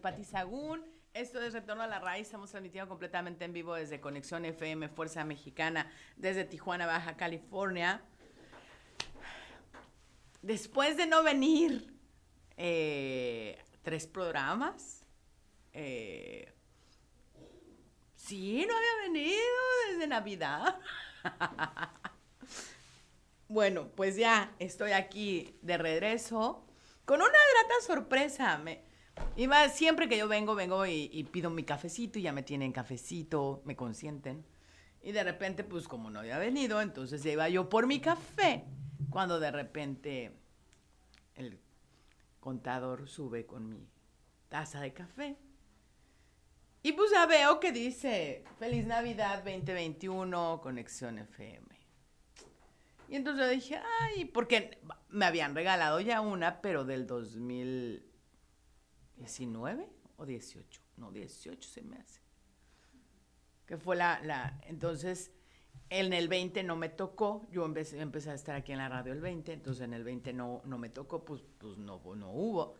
Pati Sagún. Esto es Retorno a la Raíz. Estamos transmitiendo completamente en vivo desde Conexión FM Fuerza Mexicana, desde Tijuana, Baja California. Después de no venir eh, tres programas, eh, sí, no había venido desde Navidad. Bueno, pues ya estoy aquí de regreso con una grata sorpresa. Me, iba, siempre que yo vengo, vengo y, y pido mi cafecito y ya me tienen cafecito, me consienten. Y de repente, pues como no había venido, entonces iba yo por mi café. Cuando de repente el contador sube con mi taza de café. Y pues ya veo que dice Feliz Navidad 2021, Conexión FM. Y entonces yo dije, ay, porque me habían regalado ya una, pero del 2019 o 18, no, 18 se me hace. Que fue la, la, entonces, en el 20 no me tocó, yo empecé, empecé a estar aquí en la radio el 20, entonces en el 20 no, no me tocó, pues, pues no, no hubo.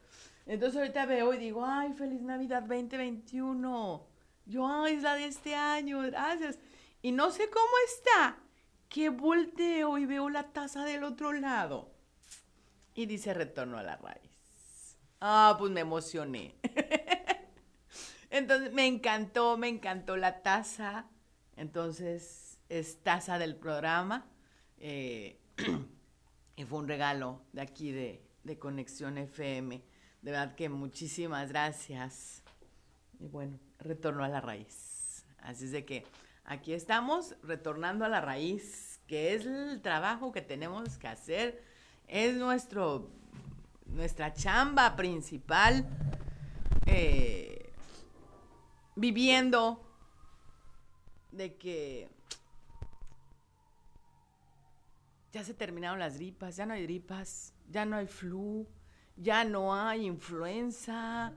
Entonces ahorita veo y digo, ay, feliz Navidad 2021. Yo, ay, es la de este año, gracias. Y no sé cómo está, que volteo y veo la taza del otro lado. Y dice retorno a la raíz. Ah, pues me emocioné. Entonces me encantó, me encantó la taza. Entonces es taza del programa. eh, y fue un regalo de aquí de, de Conexión FM. De verdad que muchísimas gracias. Y bueno, retorno a la raíz. Así es de que aquí estamos retornando a la raíz, que es el trabajo que tenemos que hacer, es nuestro, nuestra chamba principal, eh, viviendo de que ya se terminaron las gripas, ya no hay gripas, ya no hay flu, ya no hay influenza.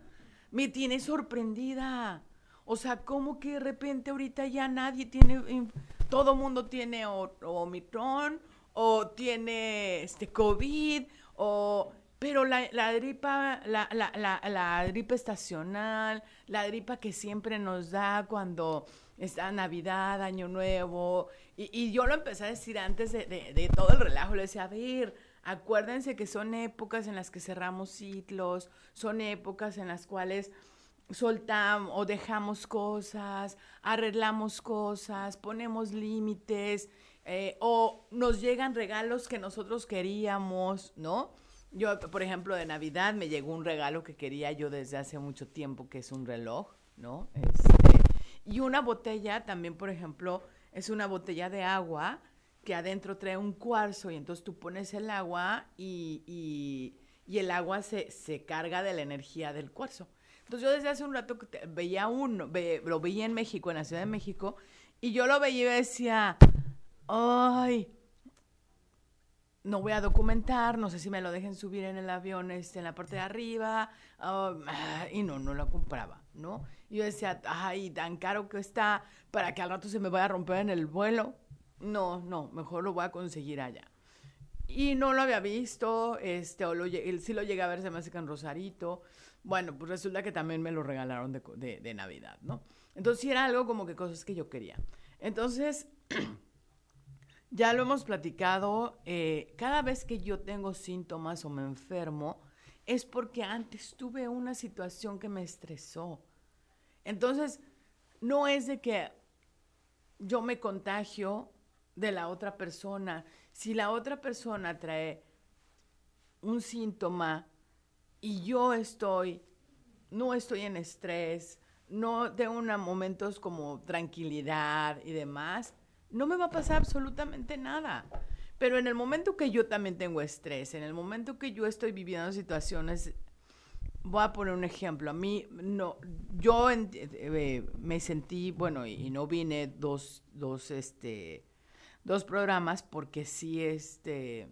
Me tiene sorprendida. O sea, como que de repente ahorita ya nadie tiene, todo mundo tiene o, o Omicron o tiene este COVID o pero la, la gripa, la, la, la, gripa estacional, la gripa que siempre nos da cuando está Navidad, Año Nuevo, y, y yo lo empecé a decir antes de, de- de todo el relajo, le decía, a ver, acuérdense que son épocas en las que cerramos ciclos, son épocas en las cuales soltamos o dejamos cosas, arreglamos cosas, ponemos límites Eh, o nos llegan regalos que nosotros queríamos, ¿no? Yo, por ejemplo, de Navidad me llegó un regalo que quería yo desde hace mucho tiempo, que es un reloj, ¿no? Este, y una botella también, por ejemplo, es una botella de agua que adentro trae un cuarzo y entonces tú pones el agua y, el agua se, se, carga de la energía del cuarzo. Entonces yo desde hace un rato veía uno, lo veía en México, en la Ciudad de México, y yo lo veía y decía, ay, no voy a documentar, no sé si me lo dejen subir en el avión este, en la parte de arriba, ah, y no, no lo compraba, ¿no? Yo decía, ay, tan caro que está para que al rato se me vaya a romper en el vuelo. No, no, mejor lo voy a conseguir allá. Y no lo había visto, este, o lo, sí lo llegué a ver, se me hace que Rosarito. Bueno, pues resulta que también me lo regalaron de, de Navidad, ¿no? Entonces sí era algo como que cosas que yo quería. Entonces, Ya lo hemos platicado, eh, cada vez que yo tengo síntomas o me enfermo, es porque antes tuve una situación que me estresó. Entonces, no es de que yo me contagio de la otra persona. Si la otra persona trae un síntoma y yo estoy, no estoy en estrés, no tengo momentos como tranquilidad y demás, no me va a pasar absolutamente nada. Pero en el momento que yo también tengo estrés, en el momento que yo estoy viviendo situaciones, voy a poner un ejemplo. A mí, no, yo eh, me sentí, bueno, y, no vine dos, dos, este, dos programas porque sí, este,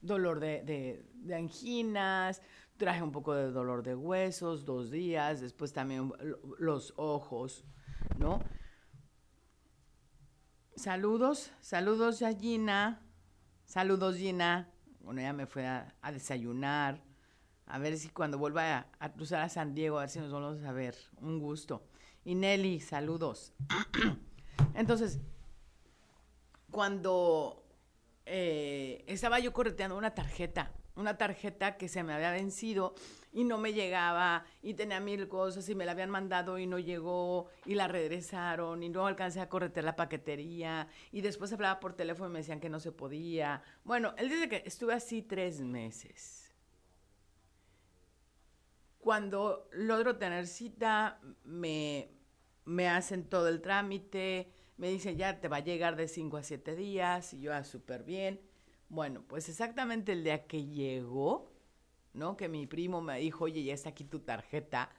dolor de, de anginas, traje un poco de dolor de huesos, dos días, después también los ojos, ¿no? Saludos, saludos a Gina. Saludos, Gina. Bueno, ya me fue a, desayunar. A ver si cuando vuelva a, cruzar a San Diego, a ver si nos vamos a ver. Un gusto. Y Nelly, saludos. Entonces, cuando eh, estaba yo correteando una tarjeta, una tarjeta que se me había vencido y no me llegaba y tenía mil cosas y me la habían mandado y no llegó y la regresaron y no alcancé a corretear la paquetería y después hablaba por teléfono y me decían que no se podía. Bueno, él dice que estuve así tres meses. Cuando logro tener cita, me, me hacen todo el trámite, me dicen ya te va a llegar de cinco a siete días y yo, ah, súper bien. Bueno, pues exactamente el día que llegó, ¿no? Que mi primo me dijo, oye, ya está aquí tu tarjeta.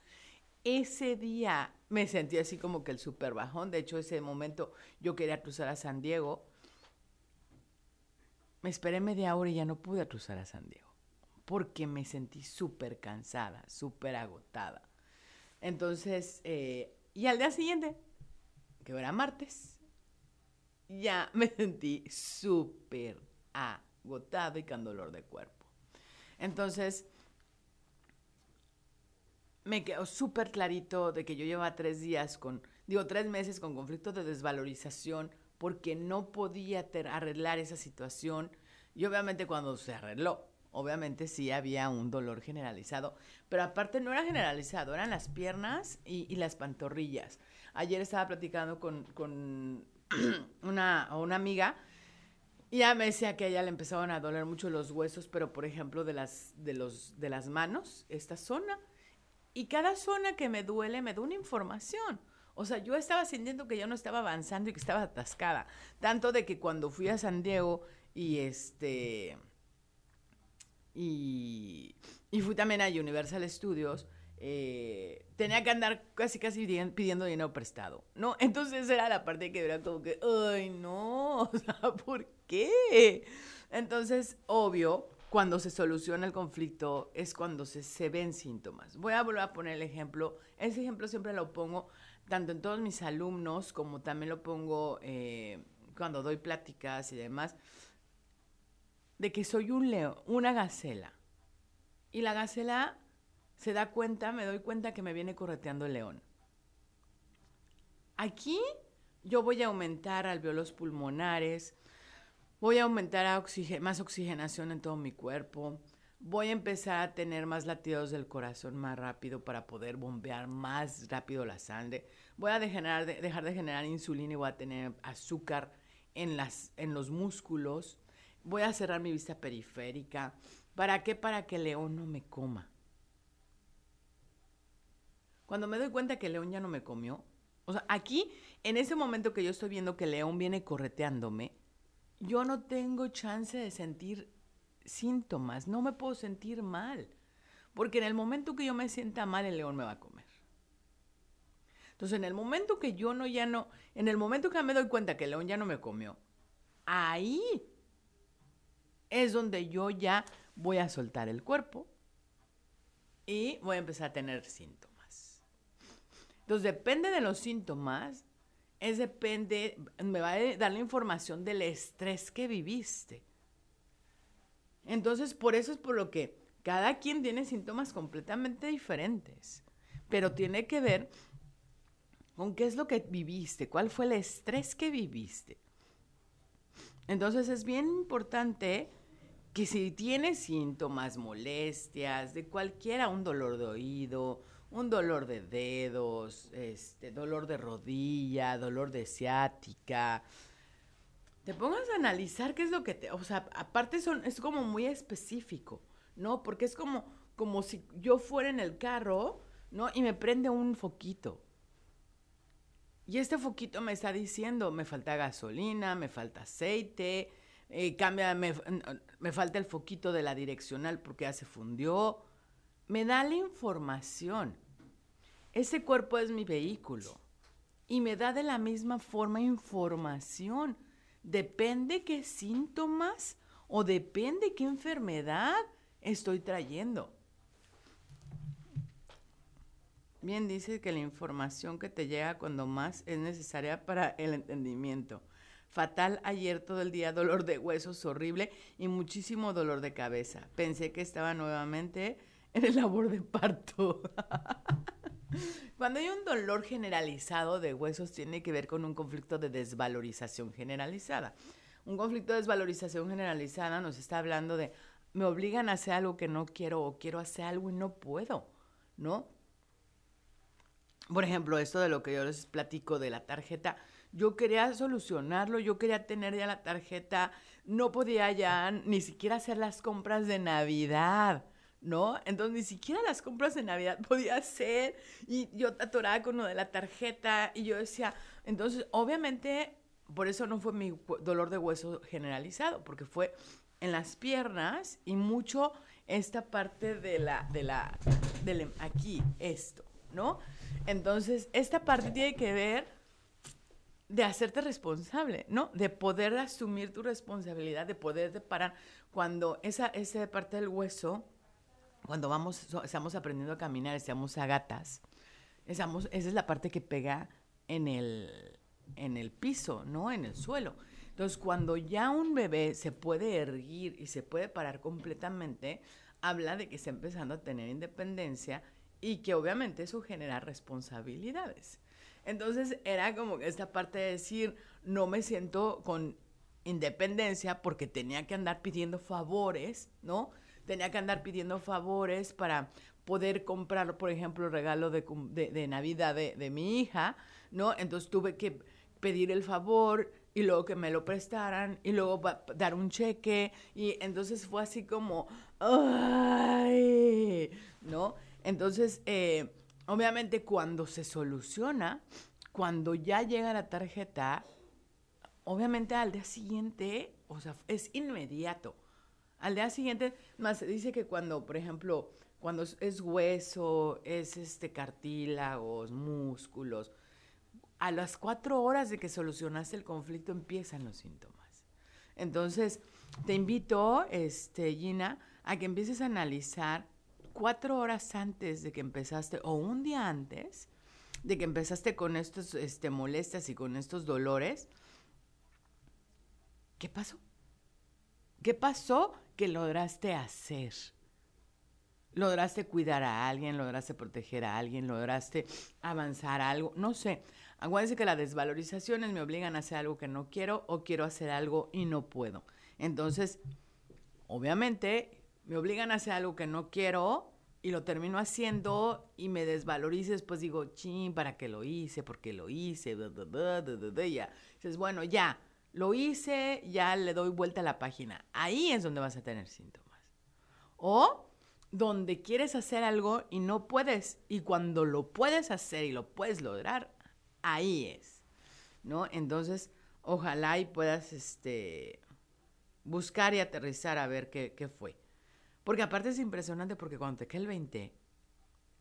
Ese día me sentí así como que el super bajón. De hecho, ese momento yo quería cruzar a San Diego. Me esperé media hora y ya no pude cruzar a San Diego. Porque me sentí súper cansada, súper agotada. Entonces, eh, y al día siguiente, que era martes, ya me sentí súper agotada y con dolor de cuerpo. Entonces, me quedó súper clarito de que yo llevaba tres días con, digo, tres meses con conflicto de desvalorización porque no podía arreglar esa situación. Y obviamente cuando se arregló, obviamente sí había un dolor generalizado, pero aparte no era generalizado, eran las piernas y, las pantorrillas. Ayer estaba platicando con, con una, una amiga y ya me decía que a ella le empezaban a doler mucho los huesos, pero por ejemplo de las, de los, de las manos, esta zona. Y cada zona que me duele me da una información. O sea, yo estaba sintiendo que ya no estaba avanzando y que estaba atascada. Tanto de que cuando fui a San Diego y este. Y, y fui también a Universal Studios, eh, tenía que andar casi casi pidiendo dinero prestado, ¿no? Entonces era la parte que era como que, ay, no, o sea, ¿por qué? Entonces, obvio, cuando se soluciona el conflicto es cuando se, se ven síntomas. Voy a volver a poner el ejemplo, ese ejemplo siempre lo pongo tanto en todos mis alumnos como también lo pongo eh, cuando doy pláticas y demás, de que soy un león, una gacela. Y la gacela se da cuenta, me doy cuenta que me viene correteando el león. Aquí yo voy a aumentar alveolos pulmonares, voy a aumentar más oxigenación en todo mi cuerpo, voy a empezar a tener más latidos del corazón más rápido para poder bombear más rápido la sangre, voy a dejar de generar insulina y voy a tener azúcar en, en los músculos, voy a cerrar mi vista periférica. ¿Para qué? Para que el león no me coma. Cuando me doy cuenta que león ya no me comió, o sea, aquí, en ese momento que yo estoy viendo que león viene correteándome, yo no tengo chance de sentir síntomas, no me puedo sentir mal, porque en el momento que yo me sienta mal, el león me va a comer. Entonces, en el momento que yo no ya no, en el momento que me doy cuenta que el león ya no me comió, ahí es donde yo ya voy a soltar el cuerpo y voy a empezar a tener síntomas. Entonces, depende de los síntomas, es depende, me va a dar la información del estrés que viviste. Entonces, por eso es por lo que cada quien tiene síntomas completamente diferentes, pero tiene que ver con qué es lo que viviste, cuál fue el estrés que viviste. Entonces es bien importante que si tienes síntomas, molestias, de cualquiera, un dolor de oído, un dolor de dedos, este, dolor de rodilla, dolor de ciática, te pongas a analizar qué es lo que te, o sea, aparte son, es como muy específico, ¿no? Porque es como, como si yo fuera en el carro, ¿no? Y me prende un foquito. Y este foquito me está diciendo, me falta gasolina, me falta aceite, eh, cambia, me, me falta el foquito de la direccional porque ya se fundió. Me da la información. Ese cuerpo es mi vehículo y me da de la misma forma información. Depende qué síntomas o depende qué enfermedad estoy trayendo. Bien dice que la información que te llega cuando más es necesaria para el entendimiento. Fatal ayer todo el día, dolor de huesos horrible y muchísimo dolor de cabeza. Pensé que estaba nuevamente en el labor de parto. Cuando hay un dolor generalizado de huesos tiene que ver con un conflicto de desvalorización generalizada. Un conflicto de desvalorización generalizada nos está hablando de me obligan a hacer algo que no quiero o quiero hacer algo y no puedo, ¿no? Por ejemplo, esto de lo que yo les platico de la tarjeta, yo quería solucionarlo, yo quería tener ya la tarjeta, no podía ya ni siquiera hacer las compras de Navidad, ¿no? Entonces ni siquiera las compras de Navidad podía hacer y yo atoraba con lo de la tarjeta y yo decía, entonces obviamente por eso no fue mi dolor de hueso generalizado, porque fue en las piernas y mucho esta parte de la, de la, del, aquí, esto, ¿no? Entonces, esta parte tiene que ver de hacerte responsable, ¿no? De poder asumir tu responsabilidad, de poder parar cuando esa, esa parte del hueso, cuando vamos, estamos aprendiendo a caminar, estamos a gatas, estamos, esa es la parte que pega en el, en el piso, ¿no? En el suelo. Entonces, cuando ya un bebé se puede erguir y se puede parar completamente, habla de que está empezando a tener independencia y que obviamente eso genera responsabilidades. Entonces era como esta parte de decir, no me siento con independencia porque tenía que andar pidiendo favores, ¿no? Tenía que andar pidiendo favores para poder comprar, por ejemplo, el regalo de, de, Navidad de, de, mi hija, ¿no? Entonces tuve que pedir el favor y luego que me lo prestaran y luego dar un cheque y entonces fue así como, ¡ay! ¿No? Entonces, eh, obviamente cuando se soluciona, cuando ya llega la tarjeta, obviamente al día siguiente, o sea, es inmediato. Al día siguiente, más se dice que cuando, por ejemplo, cuando es hueso, es este cartílagos, músculos, a las cuatro horas de que solucionaste el conflicto empiezan los síntomas. Entonces, te invito, este, Gina, a que empieces a analizar cuatro horas antes de que empezaste o un día antes de que empezaste con estos este, molestias y con estos dolores, ¿qué pasó? ¿Qué pasó que lograste hacer? ¿Lograste cuidar a alguien? ¿Lograste proteger a alguien? ¿Lograste avanzar algo? No sé. Acuérdense que las desvalorizaciones me obligan a hacer algo que no quiero o quiero hacer algo y no puedo. Entonces, obviamente, me obligan a hacer algo que no quiero y lo termino haciendo y me desvalorizo, después digo, ching, ¿para qué lo hice? ¿Por qué lo hice? ya. Dices, bueno, ya, lo hice, ya le doy vuelta a la página. Ahí es donde vas a tener síntomas. O donde quieres hacer algo y no puedes. Y cuando lo puedes hacer y lo puedes lograr, ahí es. ¿No? Entonces, ojalá y puedas este, buscar y aterrizar a ver qué, qué fue. Porque aparte es impresionante porque cuando te cae el 20,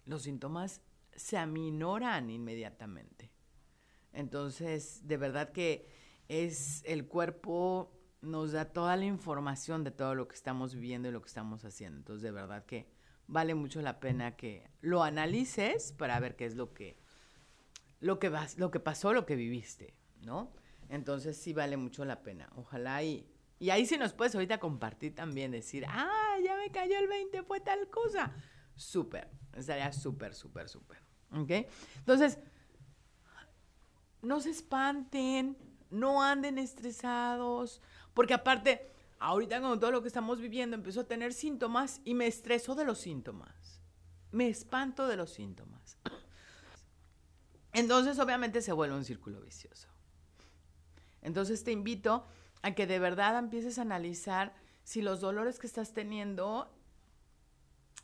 los síntomas se aminoran inmediatamente. Entonces, de verdad que es el cuerpo nos da toda la información de todo lo que estamos viviendo y lo que estamos haciendo. Entonces, de verdad que vale mucho la pena que lo analices para ver qué es lo que lo que vas, lo que pasó, lo que viviste, ¿no? Entonces, sí vale mucho la pena. Ojalá y y ahí sí nos puedes ahorita compartir también, decir, ah, ya me cayó el 20, fue tal cosa. Súper, estaría súper, súper, súper. ¿Ok? Entonces, no se espanten, no anden estresados, porque aparte, ahorita con todo lo que estamos viviendo, empezó a tener síntomas y me estreso de los síntomas. Me espanto de los síntomas. Entonces, obviamente, se vuelve un círculo vicioso. Entonces, te invito a que de verdad empieces a analizar si los dolores que estás teniendo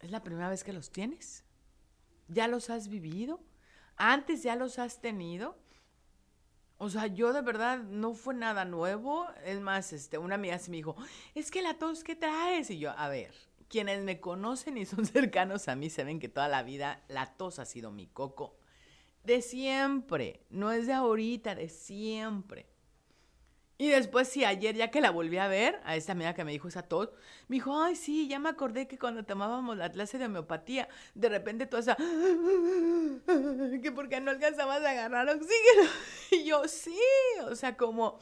es la primera vez que los tienes. ¿Ya los has vivido? ¿Antes ya los has tenido? O sea, yo de verdad no fue nada nuevo. Es más, este, una amiga se me dijo, es que la tos que traes. Y yo, a ver, quienes me conocen y son cercanos a mí saben que toda la vida la tos ha sido mi coco. De siempre, no es de ahorita, de siempre. Y después, sí, ayer ya que la volví a ver, a esta amiga que me dijo esa tos, me dijo, ay, sí, ya me acordé que cuando tomábamos la clase de homeopatía, de repente tú esa, que porque no alcanzabas a agarrar oxígeno. Y yo, sí, o sea, como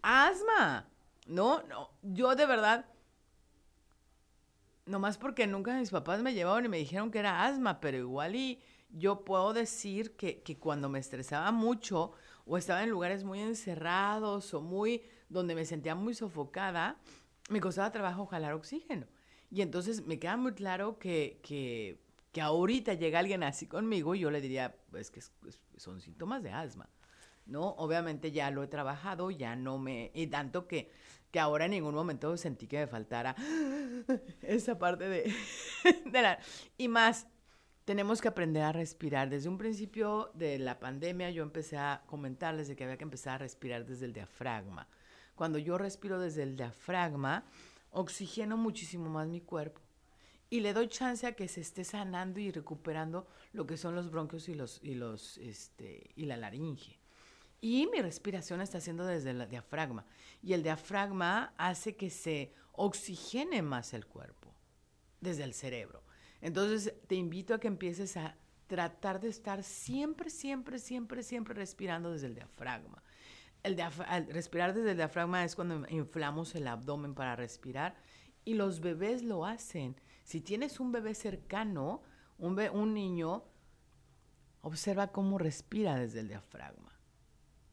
asma. No, no, yo de verdad, nomás porque nunca mis papás me llevaron y me dijeron que era asma, pero igual y yo puedo decir que, que cuando me estresaba mucho, o estaba en lugares muy encerrados o muy donde me sentía muy sofocada, me costaba trabajo jalar oxígeno. Y entonces me queda muy claro que, que, que ahorita llega alguien así conmigo y yo le diría, pues que son síntomas de asma. ¿no? Obviamente ya lo he trabajado, ya no me... Y tanto que, que ahora en ningún momento sentí que me faltara esa parte de, de la... Y más, tenemos que aprender a respirar. Desde un principio de la pandemia yo empecé a comentarles de que había que empezar a respirar desde el diafragma. Cuando yo respiro desde el diafragma, oxigeno muchísimo más mi cuerpo y le doy chance a que se esté sanando y recuperando lo que son los bronquios y los y los este y la laringe. Y mi respiración está haciendo desde el diafragma y el diafragma hace que se oxigene más el cuerpo desde el cerebro. Entonces te invito a que empieces a tratar de estar siempre, siempre, siempre, siempre respirando desde el diafragma. El respirar desde el diafragma es cuando inflamos el abdomen para respirar y los bebés lo hacen. Si tienes un bebé cercano, un, un niño, observa cómo respira desde el diafragma.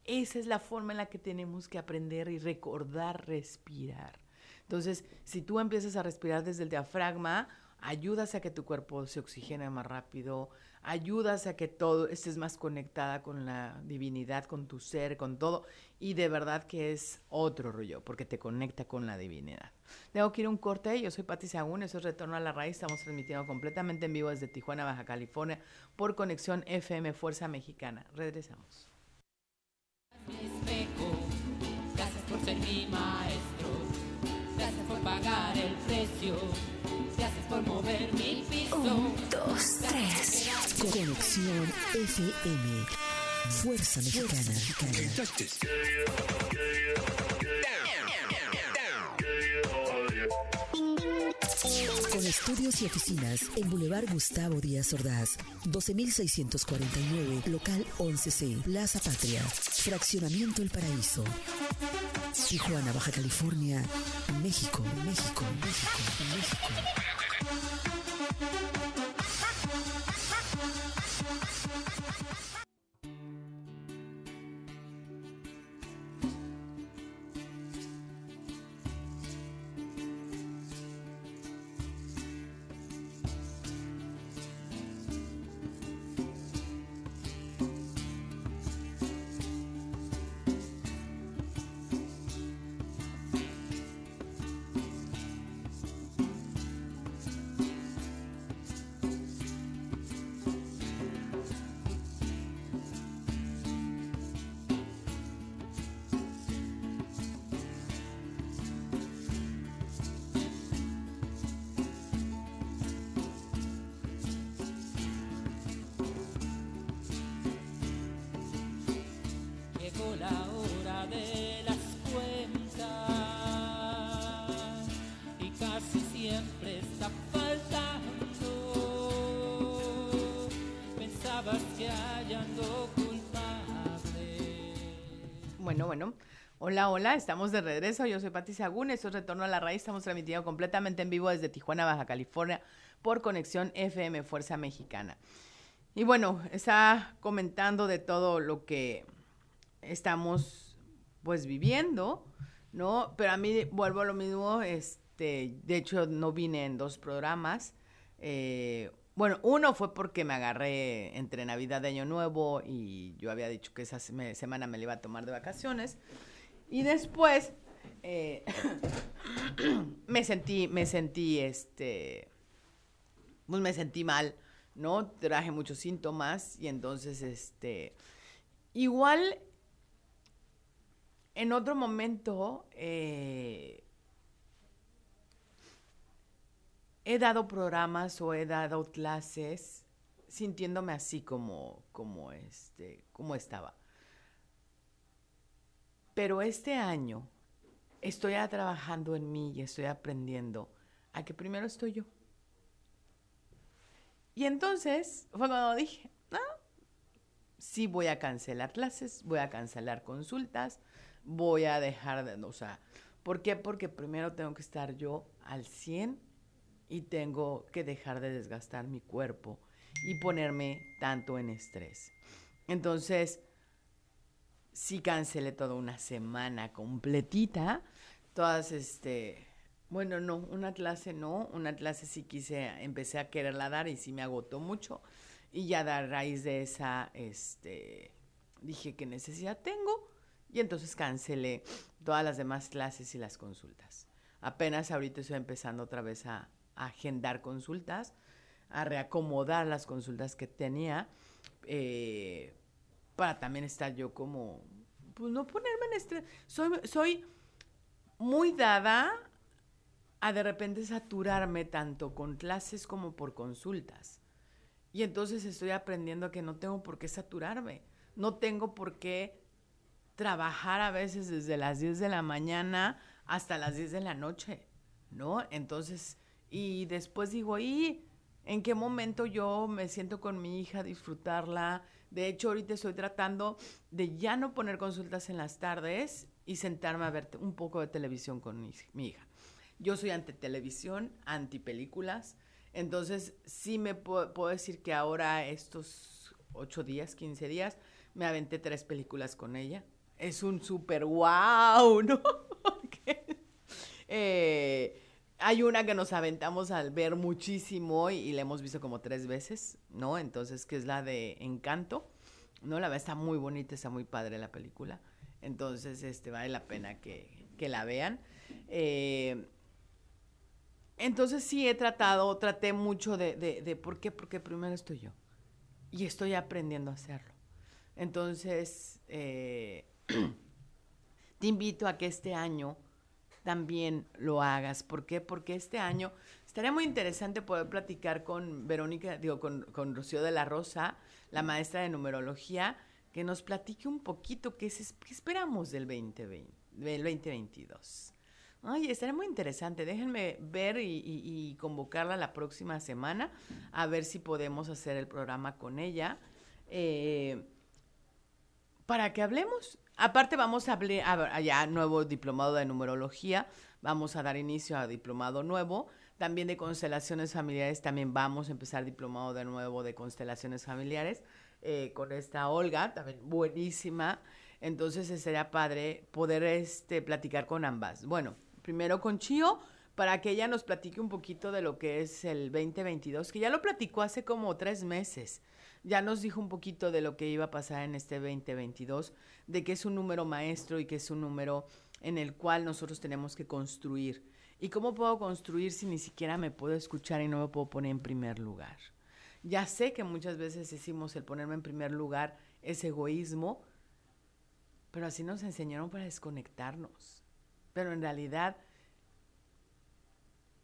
Esa es la forma en la que tenemos que aprender y recordar respirar. Entonces, si tú empiezas a respirar desde el diafragma, ayudas a que tu cuerpo se oxigene más rápido, ayudas a que todo estés más conectada con la divinidad, con tu ser, con todo. Y de verdad que es otro rollo, porque te conecta con la divinidad. Tengo que ir un corte. Yo soy Pati Sagún, eso es Retorno a la Raíz. Estamos transmitiendo completamente en vivo desde Tijuana, Baja California, por conexión FM Fuerza Mexicana. Regresamos. Gracias por ser mi maestro. Gracias por pagar el precio por mover mi piso. Un, dos, tres. Conexión FM. Fuerza Mexicana. Con estudios y oficinas en Boulevard Gustavo Díaz Ordaz, 12649, local 11C, Plaza Patria, Fraccionamiento El Paraíso. Tijuana, Baja California, México, México, México, México. Hola, hola, estamos de regreso. Yo soy Pati Sagún, esto es Retorno a la Raíz. Estamos transmitiendo completamente en vivo desde Tijuana, Baja California, por conexión FM Fuerza Mexicana. Y bueno, está comentando de todo lo que estamos pues viviendo, ¿no? Pero a mí vuelvo a lo mismo, este, de hecho no vine en dos programas. Eh, bueno, uno fue porque me agarré entre Navidad y Año Nuevo y yo había dicho que esa semana me la iba a tomar de vacaciones. Y después eh, me sentí, me sentí, este, pues me sentí mal, ¿no? Traje muchos síntomas y entonces, este, igual, en otro momento, eh, he dado programas o he dado clases sintiéndome así como, como, este, como estaba. Pero este año estoy trabajando en mí y estoy aprendiendo a que primero estoy yo. Y entonces fue cuando dije, no, sí voy a cancelar clases, voy a cancelar consultas, voy a dejar de, o sea, ¿por qué? Porque primero tengo que estar yo al 100 y tengo que dejar de desgastar mi cuerpo y ponerme tanto en estrés. Entonces, sí cancelé toda una semana completita, todas este, bueno, no, una clase no, una clase sí quise, empecé a quererla dar y sí me agotó mucho y ya a raíz de esa, este, dije qué necesidad tengo y entonces cancelé todas las demás clases y las consultas. Apenas ahorita estoy empezando otra vez a, agendar consultas, a reacomodar las consultas que tenía. Eh, para también estar yo como, pues no ponerme en estrés. Soy, soy muy dada a de repente saturarme tanto con clases como por consultas. Y entonces estoy aprendiendo que no tengo por qué saturarme. No tengo por qué trabajar a veces desde las 10 de la mañana hasta las 10 de la noche, ¿no? Entonces, y después digo, ¿y en qué momento yo me siento con mi hija, disfrutarla? De hecho, ahorita estoy tratando de ya no poner consultas en las tardes y sentarme a ver un poco de televisión con mi, hija. Yo soy ante televisión, anti películas, entonces sí me puedo, decir que ahora estos ocho días, 15 días, me aventé tres películas con ella. Es un súper wow, ¿no? eh, hay una que nos aventamos al ver muchísimo y, la hemos visto como tres veces, ¿no? Entonces, que es la de Encanto, ¿no? La verdad está muy bonita, está muy padre la película. Entonces, este, vale la pena que, que la vean. Eh, entonces sí he tratado, traté mucho de, de, de, ¿por qué? Porque primero estoy yo. Y estoy aprendiendo a hacerlo. Entonces, eh, te invito a que este año también lo hagas. ¿Por qué? Porque este año estaría muy interesante poder platicar con Verónica, digo, con, con Rocío de la Rosa, la maestra de numerología, que nos platique un poquito qué, es, qué esperamos del, 2020, del 2022. Ay, estaría muy interesante. Déjenme ver y, convocarla la próxima semana a ver si podemos hacer el programa con ella. Eh, para que hablemos Aparte vamos a hablar allá nuevo diplomado de numerología, vamos a dar inicio a diplomado nuevo, también de constelaciones familiares, también vamos a empezar diplomado de nuevo de constelaciones familiares eh, con esta Olga, también buenísima. Entonces sería padre poder este, platicar con ambas. Bueno, primero con Chio, para que ella nos platique un poquito de lo que es el 2022, que ya lo platicó hace como tres meses ya nos dijo un poquito de lo que iba a pasar en este 2022, de que es un número maestro y que es un número en el cual nosotros tenemos que construir. ¿Y cómo puedo construir si ni siquiera me puedo escuchar y no me puedo poner en primer lugar? Ya sé que muchas veces decimos el ponerme en primer lugar es egoísmo, pero así nos enseñaron para desconectarnos. Pero en realidad,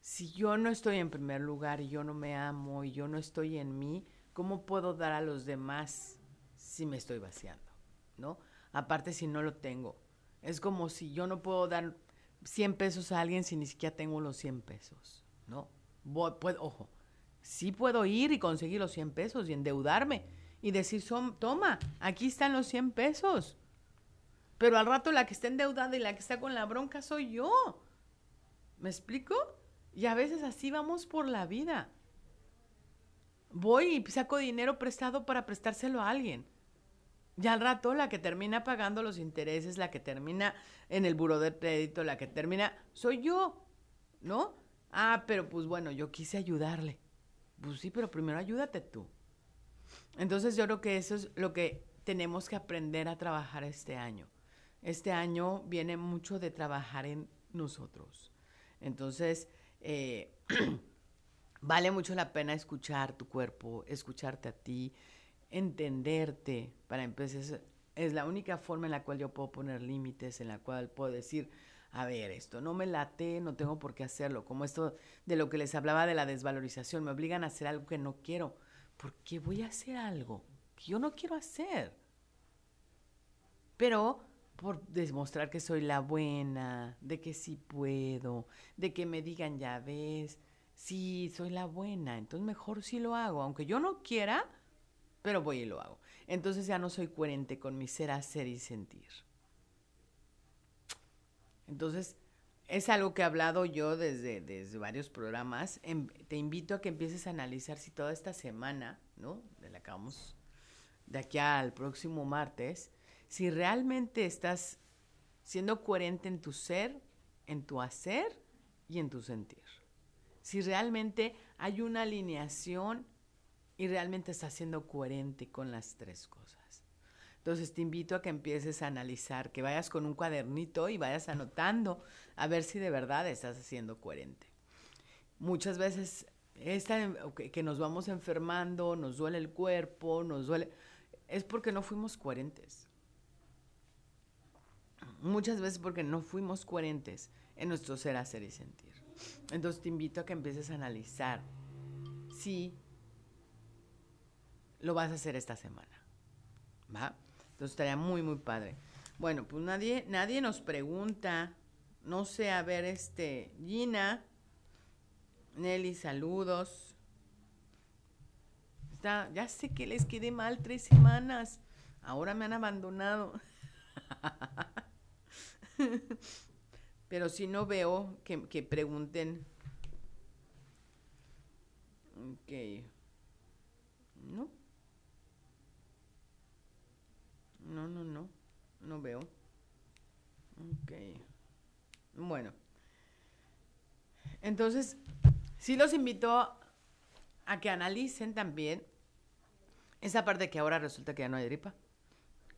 si yo no estoy en primer lugar yo no me amo y yo no estoy en mí, ¿cómo puedo dar a los demás si me estoy vaciando? ¿No? Aparte si no lo tengo. Es como si yo no puedo dar 100 pesos a alguien si ni siquiera tengo los 100 pesos, ¿no? ojo, sí puedo ir y conseguir los 100 pesos y endeudarme y decir, toma, aquí están los 100 pesos. Pero al rato la que está endeudada y la que está con la bronca soy yo. ¿Me explico? Y a veces así vamos por la vida. Voy y saco dinero prestado para prestárselo a alguien. Ya al rato la que termina pagando los intereses, la que termina en el buro de crédito, la que termina, soy yo, ¿no? Ah, pero pues bueno, yo quise ayudarle. Pues sí, pero primero ayúdate tú. Entonces yo creo que eso es lo que tenemos que aprender a trabajar este año. Este año viene mucho de trabajar en nosotros. Entonces, eh, vale mucho la pena escuchar tu cuerpo, escucharte a ti, entenderte para empezar. Es la única forma en la cual yo puedo poner límites, en la cual puedo decir, a ver, esto no me late, no tengo por qué hacerlo. Como esto de lo que les hablaba de la desvalorización, me obligan a hacer algo que no quiero. ¿Por qué voy a hacer algo que yo no quiero hacer? Pero por demostrar que soy la buena, de que sí puedo, de que me digan, ya ves, sí, soy la buena, entonces mejor sí lo hago, aunque yo no quiera, pero voy y lo hago. Entonces ya no soy coherente con mi ser, hacer y sentir. Entonces, es algo que he hablado yo desde, desde varios programas. Em, te invito a que empieces a analizar si toda esta semana, ¿no? De la acabamos de aquí al próximo martes, si realmente estás siendo coherente en tu ser, en tu hacer y en tu sentir. Si realmente hay una alineación y realmente estás siendo coherente con las tres cosas. Entonces te invito a que empieces a analizar, que vayas con un cuadernito y vayas anotando a ver si de verdad estás siendo coherente. Muchas veces que nos vamos enfermando, nos duele el cuerpo, nos duele, es porque no fuimos coherentes. Muchas veces porque no fuimos coherentes en nuestro ser, hacer y sentir. Entonces te invito a que empieces a analizar si lo vas a hacer esta semana. ¿Va? Entonces estaría muy, muy padre. Bueno, pues nadie, nadie nos pregunta. No sé, a ver, este, Gina, Nelly, saludos. Está, ya sé que les quedé mal tres semanas. Ahora me han abandonado. Pero si no veo que, que pregunten. Ok. ¿No? No, no, no. No veo. Ok. Bueno. Entonces, sí los invito a que analicen también esa parte que ahora resulta que ya no hay gripa,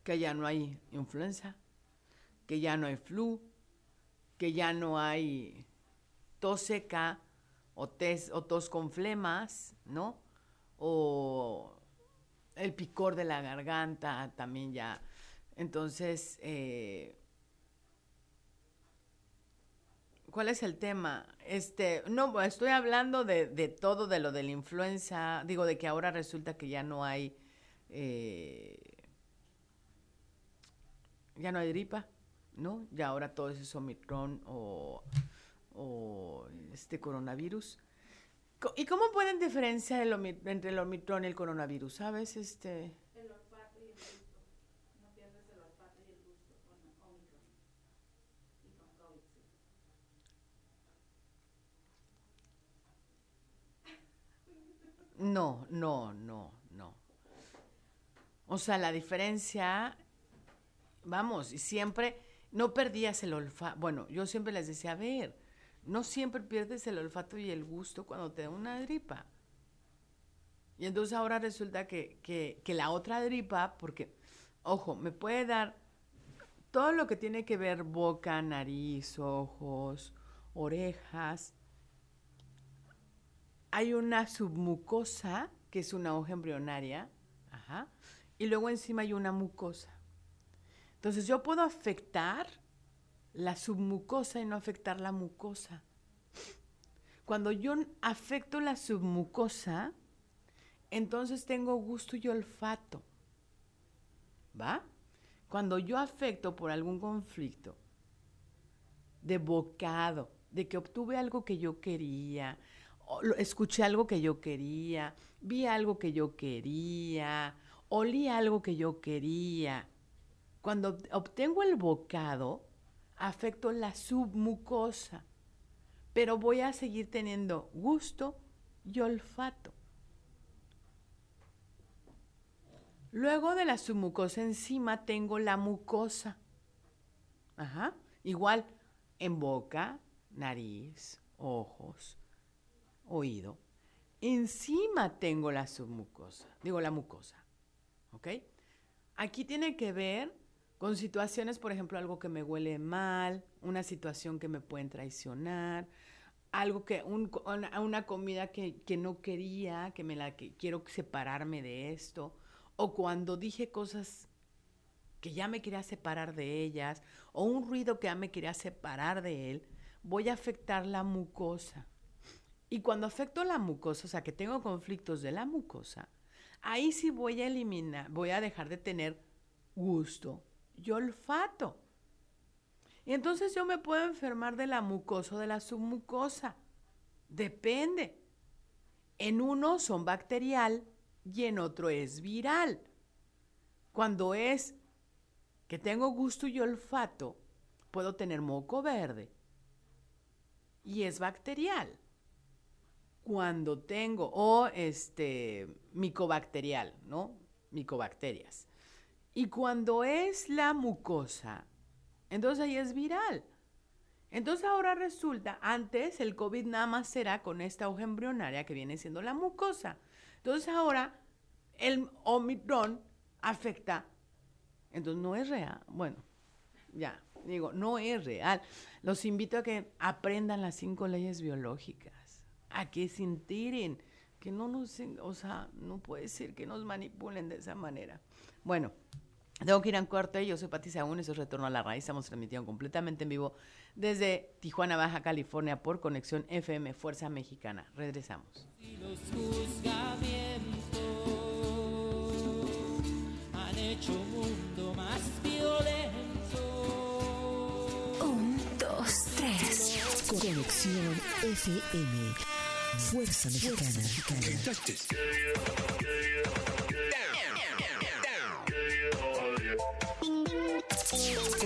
que ya no hay influenza, que ya no hay flu, que ya no hay tos seca o, o tos con flemas, ¿no? O el picor de la garganta también ya. Entonces, eh, ¿cuál es el tema? Este, no, estoy hablando de, todo, de lo de la influenza, digo, de que ahora resulta que ya no hay, eh, ya no hay gripa, ¿no? Ya ahora todo es Omicron o, o este coronavirus. ¿Y cómo pueden diferenciar el entre el Omicron y el coronavirus? ¿Sabes? Este... El olfato y el gusto. No pierdes el olfato y el gusto con Omicron. Y con COVID, No, no, no, no. O sea, la diferencia, vamos, y siempre, no perdías el olfato. Bueno, yo siempre les decía, a ver, no siempre pierdes el olfato y el gusto cuando te da una gripa. Y entonces ahora resulta que, que, la otra gripa, porque, ojo, me puede dar todo lo que tiene que ver boca, nariz, ojos, orejas. Hay una submucosa, que es una hoja embrionaria, ajá, y luego encima hay una mucosa. Entonces yo puedo afectar la submucosa y no afectar la mucosa. Cuando yo afecto la submucosa, entonces tengo gusto y olfato. ¿Va? Cuando yo afecto por algún conflicto de bocado, de que obtuve algo que yo quería, escuché algo que yo quería, vi algo que yo quería, olí algo que yo quería, Cuando obtengo el bocado, afecto la submucosa, pero voy a seguir teniendo gusto y olfato. Luego de la submucosa encima tengo la mucosa. Ajá. Igual en boca, nariz, ojos, oído. Encima tengo la submucosa, digo la mucosa. ¿Ok? Aquí tiene que ver con situaciones, por ejemplo, algo que me huele mal, una situación que me pueden traicionar, algo que, una, comida que, no quería, que me la que quiero separarme de esto, o cuando dije cosas que ya me quería separar de ellas, o un ruido que ya me quería separar de él, voy a afectar la mucosa. Y cuando afecto la mucosa, o sea, que tengo conflictos de la mucosa, ahí sí voy a eliminar, voy a dejar de tener gusto y olfato. Y entonces yo me puedo enfermar de la mucosa o de la submucosa. Depende. En uno son bacterial y en otro es viral. Cuando es que tengo gusto y olfato, puedo tener moco verde y es bacterial. Cuando tengo, o este, micobacterial, ¿no? Micobacterias. Y cuando es la mucosa, entonces ahí es viral. Entonces ahora resulta, antes el COVID nada más era con esta hoja embrionaria que viene siendo la mucosa. Entonces ahora el Omicron afecta. Entonces no es real. Bueno, ya, digo, no es real. Los invito a que aprendan las cinco leyes biológicas, a que sentir que no nos, o sea, no puede ser que nos manipulen de esa manera. Bueno, tengo que ir a un corte. Yo soy Pati Sagún, eso es Retorno a la Raíz. Estamos transmitiendo completamente en vivo desde Tijuana, Baja California, por Conexión FM Fuerza Mexicana. Regresamos. Y los juzgamientos han hecho un mundo más violento. Un, dos, tres. Conexión FM. Fuerza Mexicana.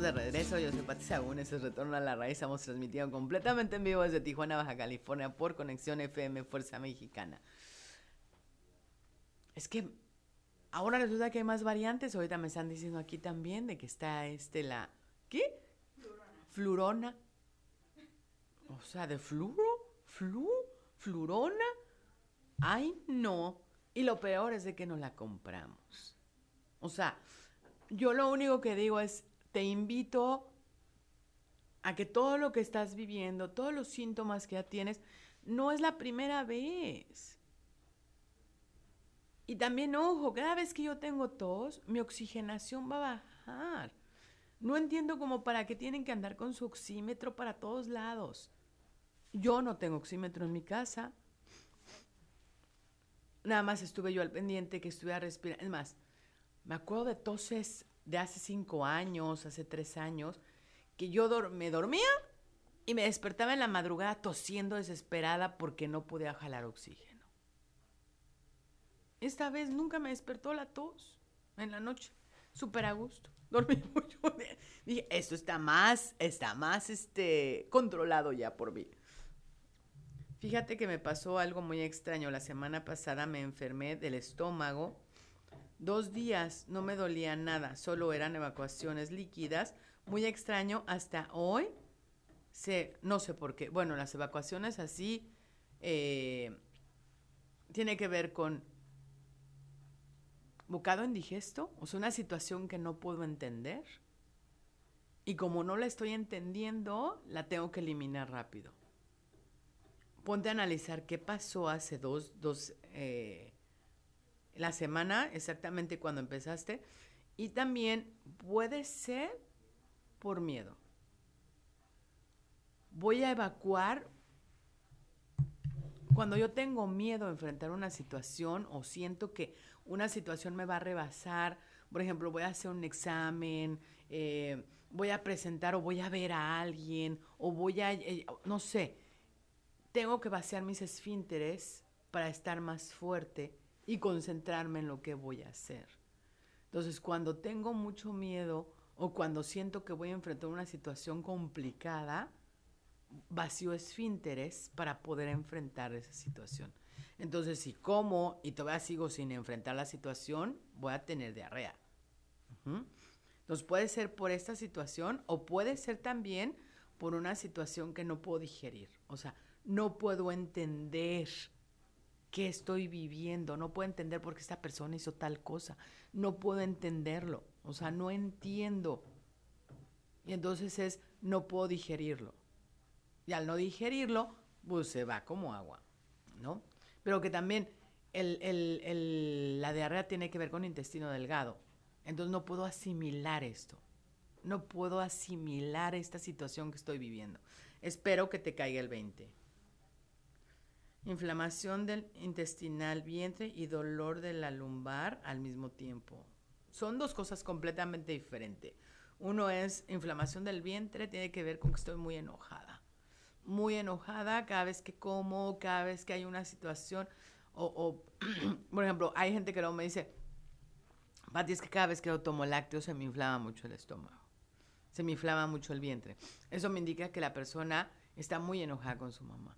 De regreso. Yo soy Pati Sagún, eso es Retorno a la Raíz. Estamos transmitiendo completamente en vivo desde Tijuana, Baja California, por Conexión FM Fuerza Mexicana. Es que ahora resulta que hay más variantes. Ahorita me están diciendo aquí también de que está este la. ¿Qué? Flurona. O sea, de fluro, flu, flurona. Ay, no. Y lo peor es de que no la compramos. O sea, yo lo único que digo es, te invito a que todo lo que estás viviendo, todos los síntomas que ya tienes, no es la primera vez. Y también, ojo, cada vez que yo tengo tos, mi oxigenación va a bajar. No entiendo cómo para qué tienen que andar con su oxímetro para todos lados. Yo no tengo oxímetro en mi casa. Nada más estuve yo al pendiente que estuviera respirando. Es más, me acuerdo de toses de hace cinco años, hace tres años, que yo me dormía y me despertaba en la madrugada tosiendo desesperada porque no podía jalar oxígeno. Esta vez nunca me despertó la tos en la noche, súper a gusto. Dormí mucho. Dije, esto está más, está más este, controlado ya por mí. Fíjate que me pasó algo muy extraño. La semana pasada me enfermé del estómago Dos días no me dolía nada, solo eran evacuaciones líquidas. Muy extraño, hasta hoy, no sé por qué. Bueno, las evacuaciones así eh, tiene que ver con bocado indigesto, o sea, una situación que no puedo entender. Y como no la estoy entendiendo, la tengo que eliminar rápido. Ponte a analizar qué pasó hace dos, dos eh, la semana exactamente cuando empezaste. Y también puede ser por miedo. voy a evacuar cuando yo tengo miedo a enfrentar una situación o siento que una situación me va a rebasar, por ejemplo, voy a hacer un examen, eh, voy a presentar o voy a ver a alguien o voy a, eh, no sé, tengo que vaciar mis esfínteres para estar más fuerte y concentrarme en lo que voy a hacer. Entonces, cuando tengo mucho miedo o cuando siento que voy a enfrentar una situación complicada, vacío esfínteres para poder enfrentar esa situación. Entonces, si como y todavía sigo sin enfrentar la situación, voy a tener diarrea. Entonces, puede ser por esta situación o puede ser también por una situación que no puedo digerir. O sea, no puedo entender qué estoy viviendo, no puedo entender por qué esta persona hizo tal cosa, no puedo entenderlo, o sea, no entiendo. Y entonces es, no puedo digerirlo. Y al no digerirlo, pues se va como agua, ¿no? Pero que también la diarrea tiene que ver con intestino delgado. Entonces no puedo asimilar esto. No puedo asimilar esta situación que estoy viviendo. Espero que te caiga el 20. Inflamación del intestinal, vientre y dolor de la lumbar al mismo tiempo. Son dos cosas completamente diferentes. Uno es inflamación del vientre, tiene que ver con que estoy muy enojada muy enojada cada vez que como, cada vez que hay una situación. O, por ejemplo, hay gente que luego me dice, Pati, es que cada vez que yo tomo lácteos se me inflama mucho el estómago. Se me inflama mucho el vientre. Eso me indica que la persona está muy enojada con su mamá.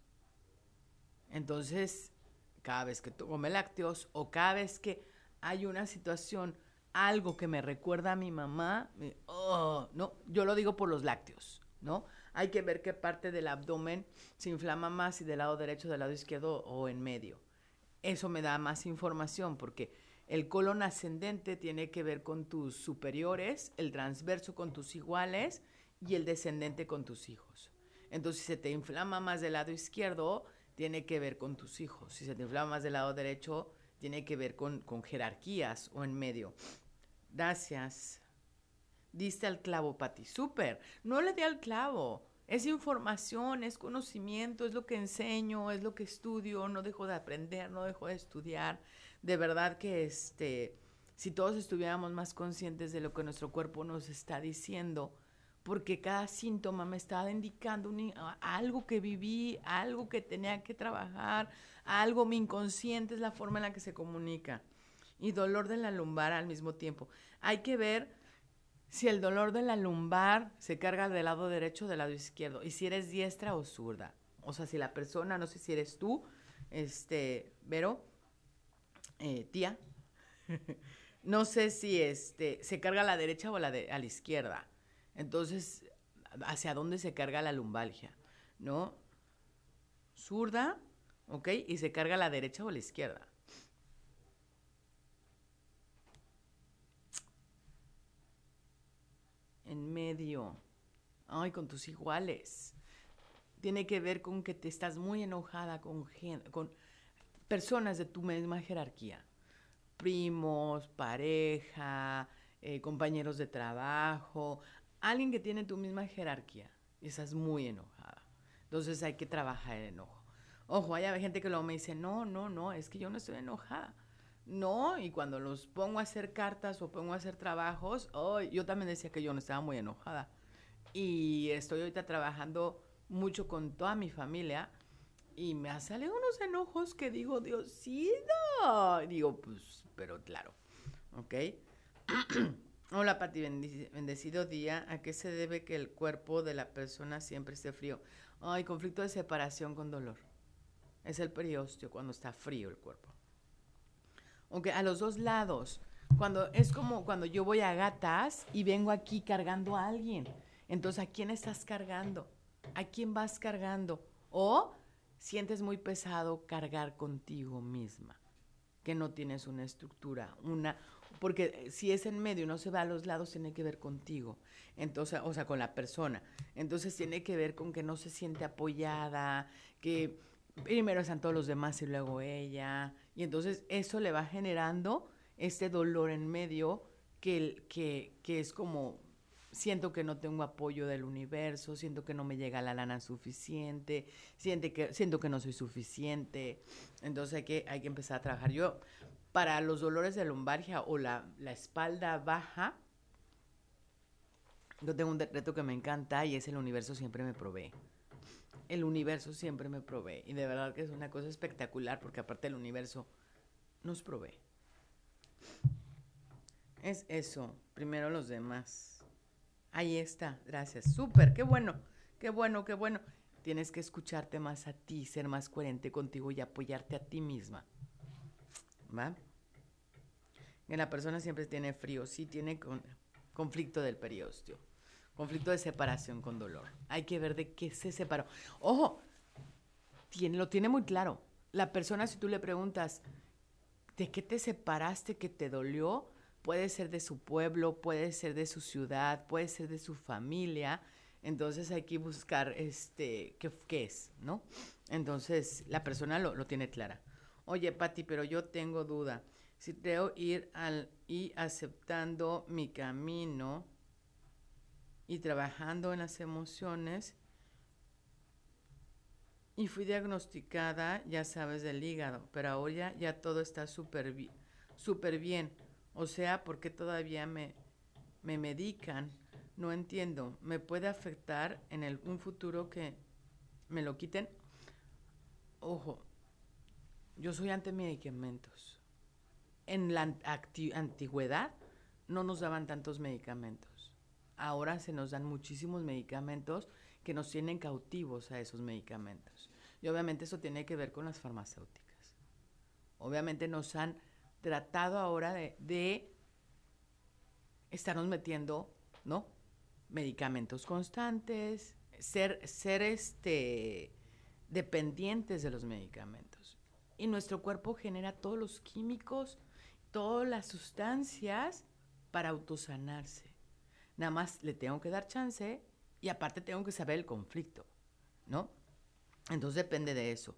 Entonces, cada vez que tomo lácteos o cada vez que hay una situación, algo que me recuerda a mi mamá, oh, no, yo lo digo por los lácteos, ¿no? Hay que ver qué parte del abdomen se inflama más, si del lado derecho, del lado izquierdo o en medio. Eso me da más información porque el colon ascendente tiene que ver con tus superiores, el transverso con tus iguales y el descendente con tus hijos. Entonces, si se te inflama más del lado izquierdo, tiene que ver con tus hijos. Si se te inflama más del lado derecho, tiene que ver con, con jerarquías o en medio. Gracias. Diste al clavo, Pati. Súper. No le di al clavo. Es información, es conocimiento, es lo que enseño, es lo que estudio, no dejo de aprender, no dejo de estudiar. De verdad que este, si todos estuviéramos más conscientes de lo que nuestro cuerpo nos está diciendo, porque cada síntoma me está indicando algo que viví, algo que tenía que trabajar, algo, mi inconsciente es la forma en la que se comunica. Y dolor de la lumbar al mismo tiempo. Hay que ver si el dolor de la lumbar se carga del lado derecho o del lado izquierdo, y si eres diestra o zurda. O sea, si la persona, no sé si eres tú, este, Vero, eh, tía, no sé si este, se carga a la derecha o a la, a la izquierda. Entonces, ¿hacia dónde se carga la lumbalgia? ¿No? Zurda, ¿ok? Y se carga la derecha o la izquierda. en medio, ay, con tus iguales. Tiene que ver con que te estás muy enojada con, con personas de tu misma jerarquía, primos, pareja, eh, compañeros de trabajo, alguien que tiene tu misma jerarquía y estás muy enojada. Entonces hay que trabajar el enojo. Ojo, hay gente que luego me dice, no, no, no, es que yo no estoy enojada. No, y cuando los pongo a hacer cartas o pongo a hacer trabajos, oh, yo también decía que yo no estaba muy enojada. Y estoy ahorita trabajando mucho con toda mi familia y me salido unos enojos que digo, Diosito. Digo, pues, pero claro, ¿ok? Hola Pati, bendecido día. ¿A qué se debe que el cuerpo de la persona siempre esté frío? Ay, conflicto de separación con dolor. Es el periósteo cuando está frío el cuerpo. Ok, a los dos lados. Cuando es como cuando yo voy a gatas y vengo aquí cargando a alguien. Entonces, ¿a quién estás cargando? ¿A quién vas cargando? O sientes muy pesado cargar contigo misma, que no tienes una estructura, una porque si es en medio y no se va a los lados tiene que ver contigo. Entonces, o sea, con la persona. Entonces tiene que ver con que no se siente apoyada, que primero están todos los demás y luego ella, y entonces eso le va generando este dolor en medio que, que, que es como siento que no tengo apoyo del universo, siento que no me llega la lana suficiente, siento que, siento que no soy suficiente. Entonces hay que, hay que empezar a trabajar. Yo, para los dolores de lumbargia o la, la espalda baja, yo tengo un decreto que me encanta y es el universo siempre me provee. El universo siempre me provee. Y de verdad que es una cosa espectacular porque aparte el universo nos provee. Es eso, primero los demás. Ahí está, gracias. Súper, qué bueno, qué bueno, qué bueno. Tienes que escucharte más a ti, ser más coherente contigo y apoyarte a ti misma. ¿Va? Que la persona siempre tiene frío, sí tiene con, conflicto del periósteo, conflicto de separación con dolor. Hay que ver de qué se separó. Ojo, tiene, lo tiene muy claro. La persona, si tú le preguntas, ¿de qué te separaste que te dolió? Puede ser de su pueblo, puede ser de su ciudad, puede ser de su familia. Entonces hay que buscar este, qué, qué es, ¿no? Entonces la persona lo, lo tiene clara. Oye, Pati, pero yo tengo duda. Si debo ir al, y aceptando mi camino y trabajando en las emociones, y fui diagnosticada, ya sabes, del hígado, pero ahora ya, todo está súper bi bien. O sea, ¿por qué todavía me, me medican? No entiendo. ¿Me puede afectar en el, un futuro que me lo quiten? Ojo, yo soy ante medicamentos. En la anti antigüedad no nos daban tantos medicamentos. Ahora se nos dan muchísimos medicamentos que nos tienen cautivos a esos medicamentos. Y obviamente eso tiene que ver con las farmacéuticas. Obviamente nos han tratado ahora de, de estarnos metiendo, ¿no? Medicamentos constantes, ser, ser este, dependientes de los medicamentos. Y nuestro cuerpo genera todos los químicos, todas las sustancias para autosanarse. Nada más le tengo que dar chance y aparte tengo que saber el conflicto, ¿no? Entonces depende de eso.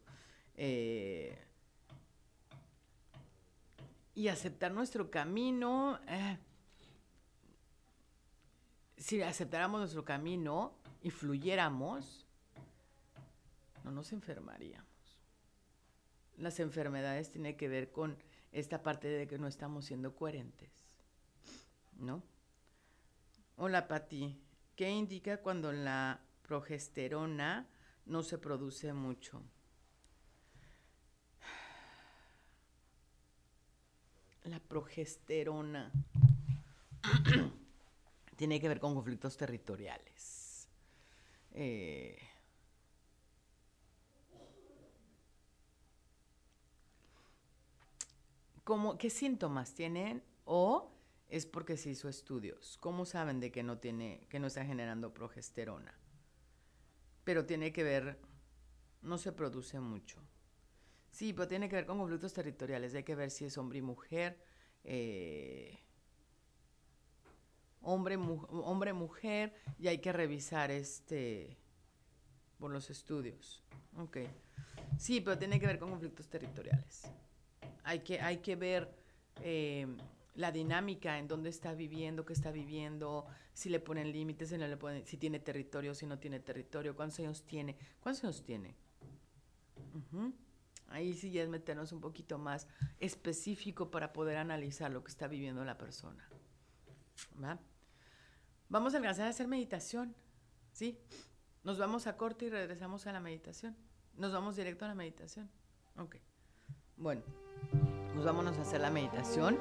Eh, y aceptar nuestro camino. Eh, si aceptáramos nuestro camino y fluyéramos, no nos enfermaríamos. Las enfermedades tienen que ver con esta parte de que no estamos siendo coherentes. ¿No? Hola, Pati. ¿Qué indica cuando la progesterona no se produce mucho? La progesterona tiene que ver con conflictos territoriales. Eh, ¿cómo, ¿Qué síntomas tienen? O es porque se hizo estudios. ¿Cómo saben de que no tiene, que no está generando progesterona? Pero tiene que ver, no se produce mucho. Sí, pero tiene que ver con conflictos territoriales. Hay que ver si es hombre y mujer, eh, hombre, mu hombre, mujer, y hay que revisar este por los estudios. Ok. Sí, pero tiene que ver con conflictos territoriales. Hay que, hay que ver eh, la dinámica en dónde está viviendo, qué está viviendo, si le ponen límites, si, no le ponen, si tiene territorio, si no tiene territorio, cuántos años tiene, cuántos años tiene. Ahí sí ya es meternos un poquito más específico para poder analizar lo que está viviendo la persona. ¿Va? Vamos a alcanzar a hacer meditación, ¿sí? Nos vamos a corte y regresamos a la meditación. Nos vamos directo a la meditación. Ok. Bueno, nos vámonos a hacer la meditación.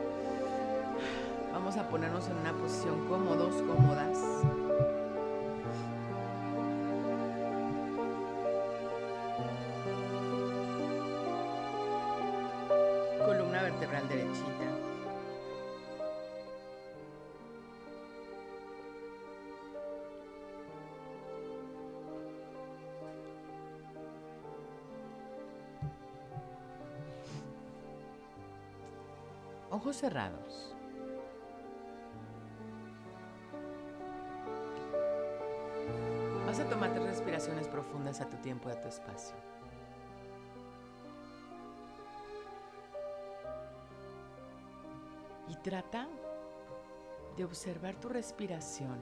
Vamos a ponernos en una posición cómodos, Ojos cerrados. Vas a tomar tres respiraciones profundas a tu tiempo y a tu espacio. Y trata de observar tu respiración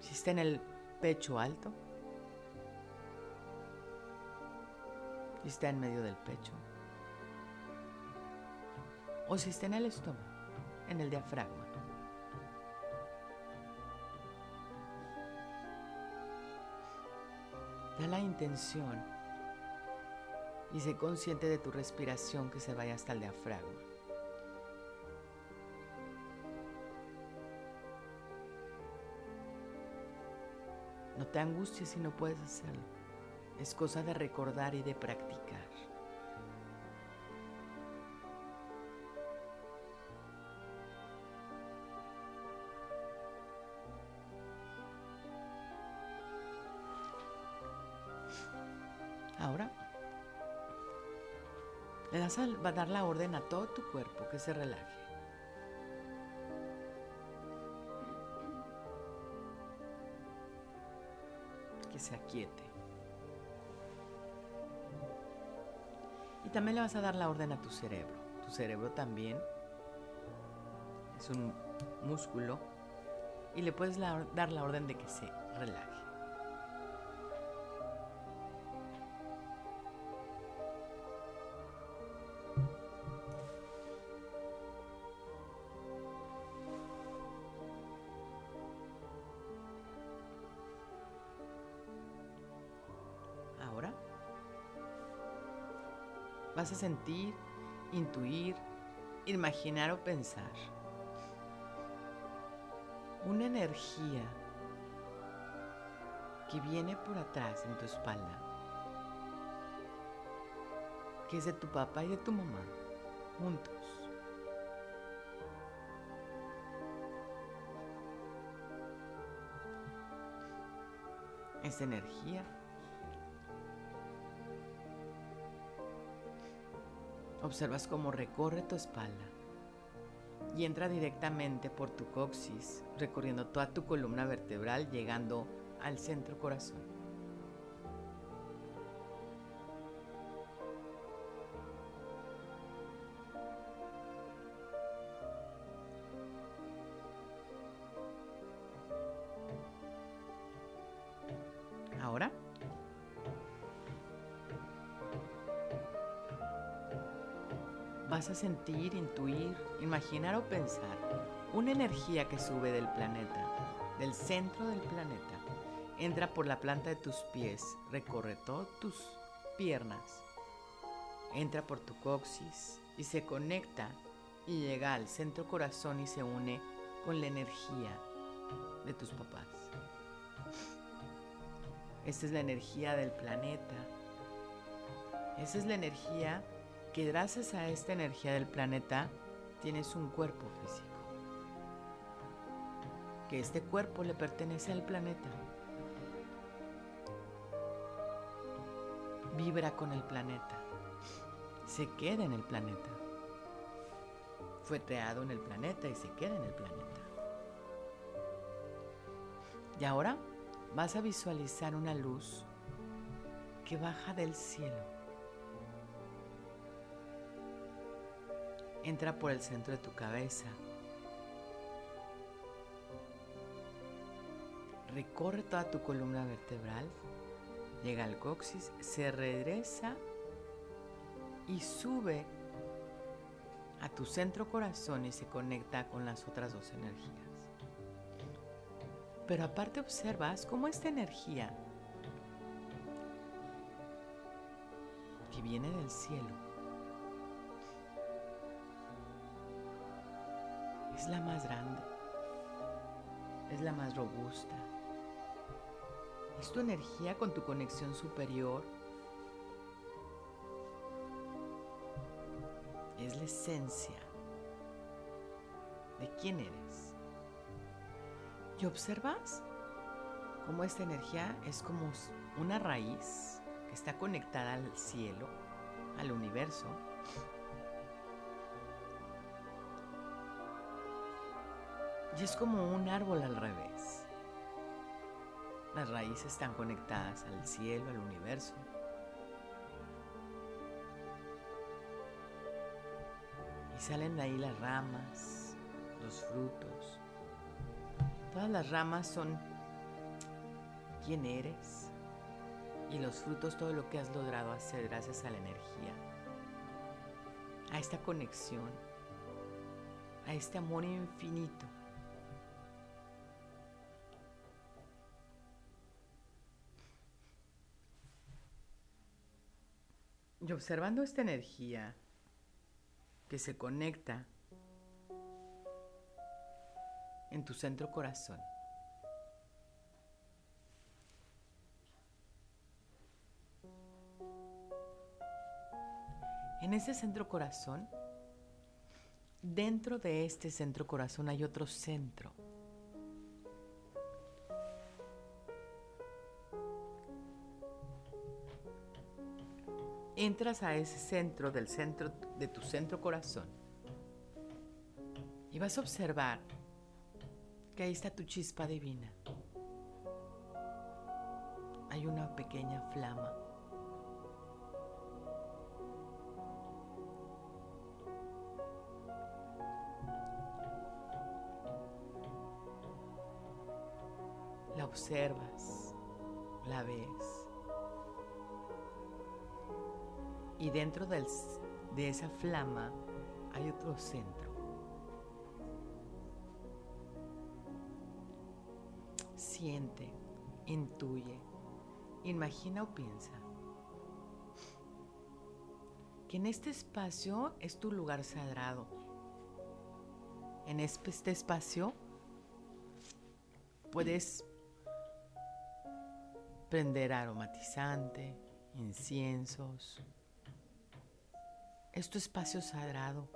Si está en el pecho alto, si está en medio del pecho, o si está en el estómago, en el diafragma. Da la intención y sé consciente de tu respiración que se vaya hasta el diafragma. No te angusties si no puedes hacerlo. Es cosa de recordar y de practicar. Das a, dar la orden a todo tu cuerpo que se relaje. Que se aquiete. Y también le vas a dar la orden a tu cerebro. Tu cerebro también es un músculo y le puedes dar la orden de que se relaje. Sentir, intuir, imaginar o pensar una energía que viene por atrás en tu espalda, que es de tu papá y de tu mamá, juntos. Esa energía Observas cómo recorre tu espalda y entra directamente por tu coxis, recorriendo toda tu columna vertebral, llegando al centro corazón. A sentir, intuir, imaginar o pensar una energía que sube del planeta, del centro del planeta, entra por la planta de tus pies, recorre todas tus piernas, entra por tu coxis y se conecta y llega al centro corazón y se une con la energía de tus papás. Esta es la energía del planeta. Esa es la energía que gracias a esta energía del planeta tienes un cuerpo físico. Que este cuerpo le pertenece al planeta. Vibra con el planeta. Se queda en el planeta. Fue creado en el planeta y se queda en el planeta. Y ahora vas a visualizar una luz que baja del cielo. Entra por el centro de tu cabeza. Recorre toda tu columna vertebral, llega al coxis, se regresa y sube a tu centro corazón y se conecta con las otras dos energías. Pero aparte observas cómo esta energía que viene del cielo es la más grande, es la más robusta. Es tu energía con tu conexión superior. Es la esencia de quién eres. Y observas cómo esta energía es como una raíz que está conectada al cielo, al universo, Y es como un árbol al revés. Las raíces están conectadas al cielo, al universo. Y salen de ahí las ramas, los frutos. Todas las ramas son quién eres y los frutos, todo lo que has logrado hacer gracias a la energía, a esta conexión, a este amor infinito. Y observando esta energía que se conecta en tu centro corazón. En ese centro corazón, dentro de este centro corazón hay otro centro. Entras a ese centro del centro de tu centro corazón y vas a observar que ahí está tu chispa divina. Hay una pequeña flama. La observas, la ves. Y dentro de esa flama hay otro centro. Siente, intuye, imagina o piensa que en este espacio es tu lugar sagrado. En este espacio puedes prender aromatizante, inciensos. Es tu espacio sagrado.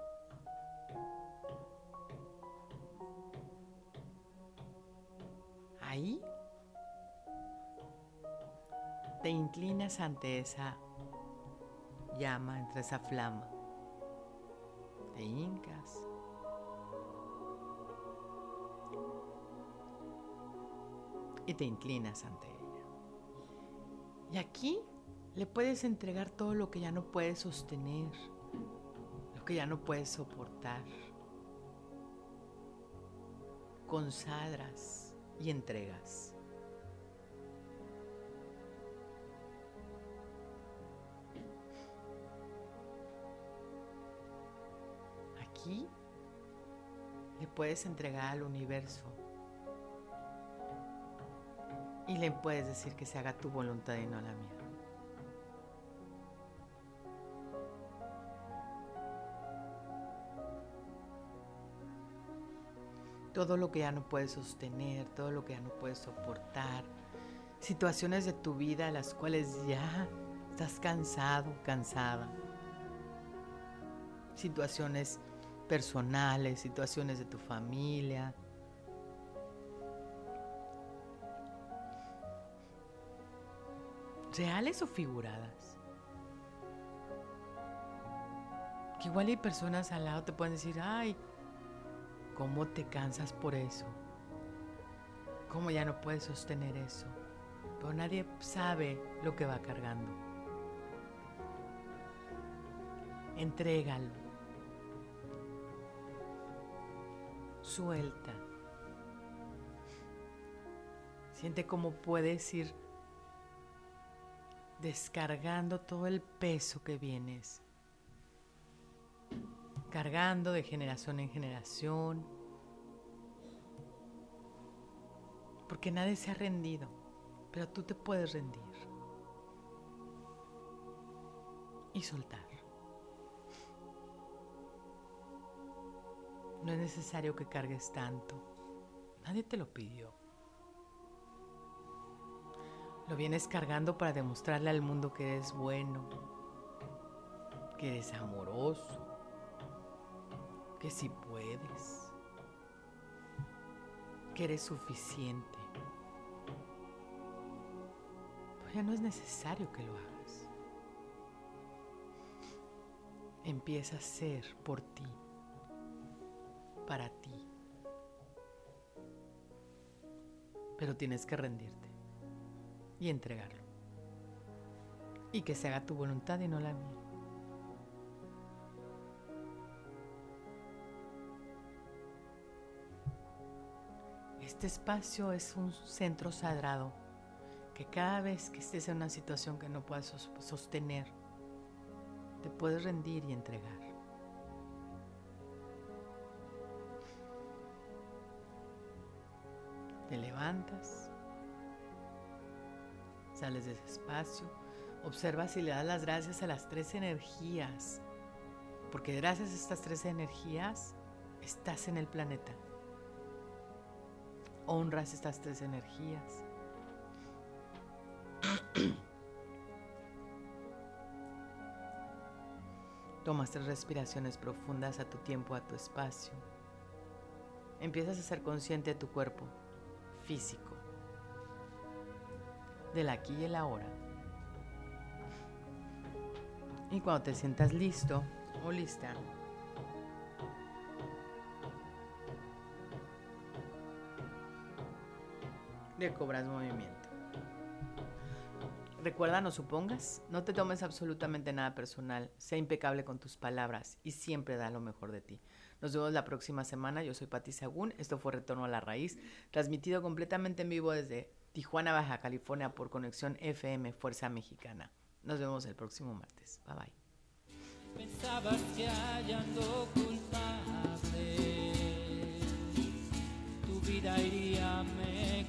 Ahí te inclinas ante esa llama, entre esa flama. Te hincas. Y te inclinas ante ella. Y aquí le puedes entregar todo lo que ya no puedes sostener, que ya no puedes soportar. Consagras y entregas. Aquí le puedes entregar al universo y le puedes decir que se haga tu voluntad y no la mía. Todo lo que ya no puedes sostener, todo lo que ya no puedes soportar, situaciones de tu vida las cuales ya estás cansado, cansada, situaciones personales, situaciones de tu familia. reales o figuradas. Que igual hay personas al lado te pueden decir, ay, ¿Cómo te cansas por eso? ¿Cómo ya no puedes sostener eso? Pero nadie sabe lo que va cargando. Entrégalo. Suelta. Siente cómo puedes ir descargando todo el peso que vienes cargando de generación en generación, porque nadie se ha rendido, pero tú te puedes rendir y soltar. No es necesario que cargues tanto, nadie te lo pidió. Lo vienes cargando para demostrarle al mundo que eres bueno, que eres amoroso, que si puedes, que eres suficiente. Pues ya no es necesario que lo hagas. Empieza a ser por ti, para ti. Pero tienes que rendirte y entregarlo. Y que se haga tu voluntad y no la mía. Este espacio es un centro sagrado que cada vez que estés en una situación que no puedas sos- sostener, te puedes rendir y entregar. Te levantas, sales de ese espacio, observas y le das las gracias a las tres energías, porque gracias a estas tres energías estás en el planeta. Honras estas tres energías. Tomas tres respiraciones profundas a tu tiempo, a tu espacio. Empiezas a ser consciente de tu cuerpo físico, del aquí y el ahora. Y cuando te sientas listo o lista, recobras movimiento. Recuerda, no supongas, no te tomes absolutamente nada personal, sé impecable con tus palabras y siempre da lo mejor de ti. Nos vemos la próxima semana, yo soy Pati Sagún, esto fue Retorno a la Raíz, transmitido completamente en vivo desde Tijuana, Baja California por Conexión FM Fuerza Mexicana. Nos vemos el próximo martes, bye bye.